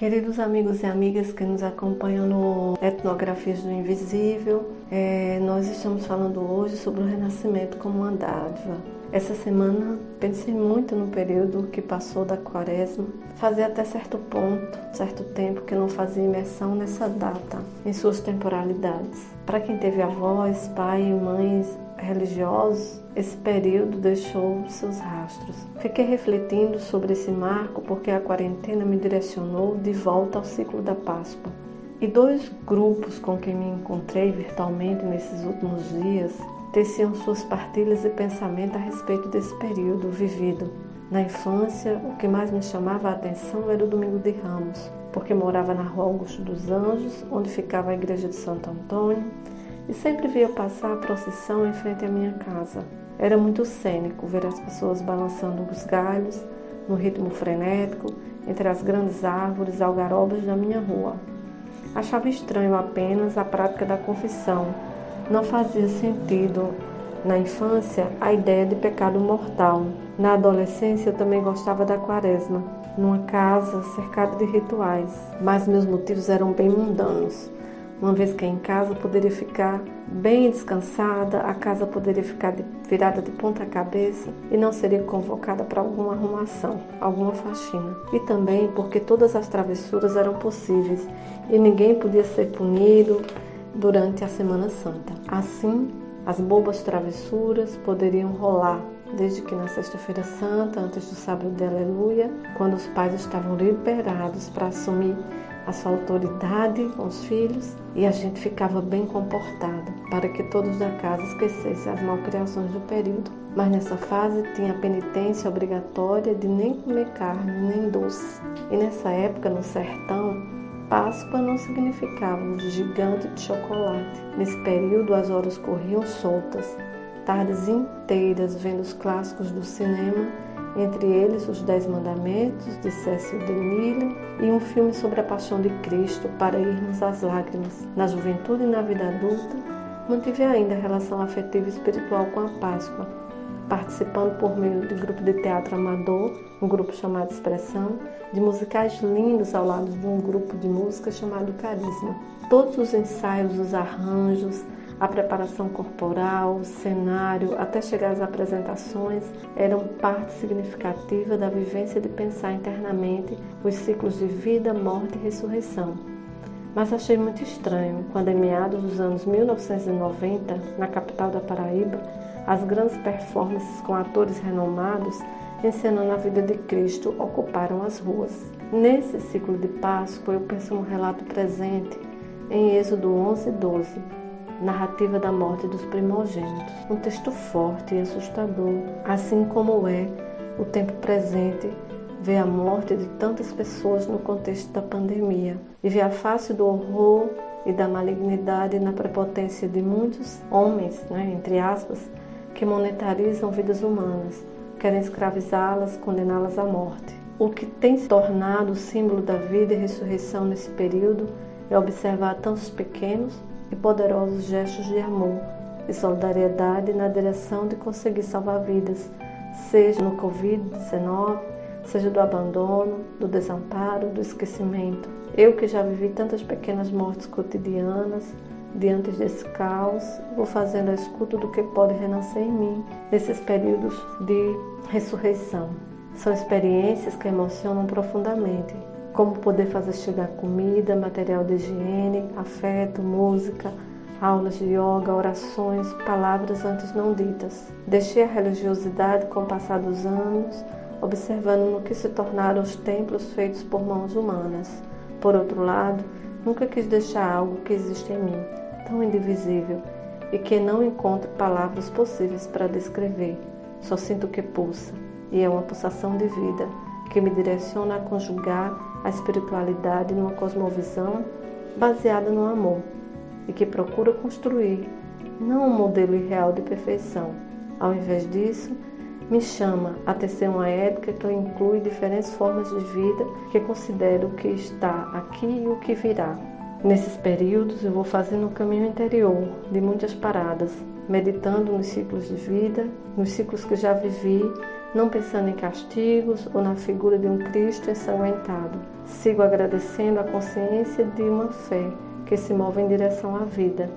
Queridos amigos e amigas que nos acompanham no Etnografias do Invisível, é, nós estamos falando hoje sobre o renascimento como uma dádiva. Essa semana pensei muito no período que passou da quaresma. Fazia até certo ponto, certo tempo que não fazia imersão nessa data, em suas temporalidades. Para quem teve avós, pai mães religiosos, esse período deixou seus rastros. Fiquei refletindo sobre esse marco porque a quarentena me direcionou de volta ao ciclo da Páscoa. E dois grupos com quem me encontrei virtualmente nesses últimos dias teciam suas partilhas e pensamento a respeito desse período vivido. Na infância, o que mais me chamava a atenção era o Domingo de Ramos, porque morava na Rua Augusto dos Anjos, onde ficava a igreja de Santo Antônio, e sempre via passar a procissão em frente à minha casa. Era muito cênico ver as pessoas balançando os galhos no ritmo frenético entre as grandes árvores algarobas da minha rua. Achava estranho apenas a prática da confissão. Não fazia sentido na infância a ideia de pecado mortal. Na adolescência eu também gostava da quaresma, numa casa cercada de rituais, mas meus motivos eram bem mundanos uma vez que em casa poderia ficar bem descansada, a casa poderia ficar virada de ponta cabeça e não seria convocada para alguma arrumação, alguma faxina. E também porque todas as travessuras eram possíveis e ninguém podia ser punido durante a Semana Santa. Assim, as bobas travessuras poderiam rolar desde que na Sexta-feira Santa, antes do sábado de Aleluia, quando os pais estavam liberados para assumir a sua autoridade com os filhos e a gente ficava bem comportado para que todos da casa esquecessem as malcriações do período. Mas nessa fase tinha a penitência obrigatória de nem comer carne nem doce. E nessa época, no sertão, Páscoa não significava um gigante de chocolate. Nesse período, as horas corriam soltas, tardes inteiras vendo os clássicos do cinema entre eles Os Dez Mandamentos, de Cécio de e um filme sobre a paixão de Cristo, para irmos às lágrimas. Na juventude e na vida adulta, mantive ainda a relação afetiva e espiritual com a Páscoa, participando por meio de grupo de teatro amador, um grupo chamado Expressão, de musicais lindos ao lado de um grupo de música chamado Carisma. Todos os ensaios, os arranjos, a preparação corporal, o cenário, até chegar às apresentações, eram parte significativa da vivência de pensar internamente os ciclos de vida, morte e ressurreição. Mas achei muito estranho quando, em meados dos anos 1990, na capital da Paraíba, as grandes performances com atores renomados encenando a vida de Cristo ocuparam as ruas. Nesse ciclo de Páscoa, eu penso no relato presente em Êxodo 11 e 12, narrativa da morte dos primogênitos. Um texto forte e assustador, assim como é o tempo presente ver a morte de tantas pessoas no contexto da pandemia e ver a face do horror e da malignidade na prepotência de muitos homens, né, entre aspas, que monetarizam vidas humanas, querem escravizá-las, condená-las à morte. O que tem se tornado o símbolo da vida e ressurreição nesse período é observar tantos pequenos poderosos gestos de amor e solidariedade na direção de conseguir salvar vidas, seja no Covid-19, seja do abandono, do desamparo, do esquecimento. Eu que já vivi tantas pequenas mortes cotidianas, diante desse caos, vou fazendo a escuta do que pode renascer em mim nesses períodos de ressurreição. São experiências que emocionam profundamente como poder fazer chegar comida, material de higiene, afeto, música, aulas de yoga, orações, palavras antes não ditas. Deixei a religiosidade com o passar dos anos, observando no que se tornaram os templos feitos por mãos humanas. Por outro lado, nunca quis deixar algo que existe em mim, tão indivisível, e que não encontro palavras possíveis para descrever. Só sinto que pulsa, e é uma pulsação de vida que me direciona a conjugar a espiritualidade numa cosmovisão baseada no amor e que procura construir não um modelo irreal de perfeição. Ao invés disso, me chama a tecer uma ética que inclui diferentes formas de vida que considero o que está aqui e o que virá. Nesses períodos, eu vou fazendo um caminho interior de muitas paradas, meditando nos ciclos de vida, nos ciclos que já vivi não pensando em castigos ou na figura de um Cristo ensanguentado. Sigo agradecendo a consciência de uma fé que se move em direção à vida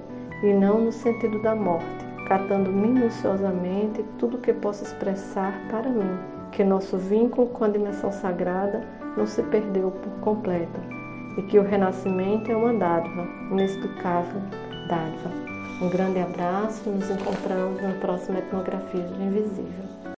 e não no sentido da morte, catando minuciosamente tudo que possa expressar para mim que nosso vínculo com a dimensão sagrada não se perdeu por completo e que o renascimento é uma dádiva, inexplicável dádiva. Um grande abraço, nos encontramos na próxima Etnografia do Invisível.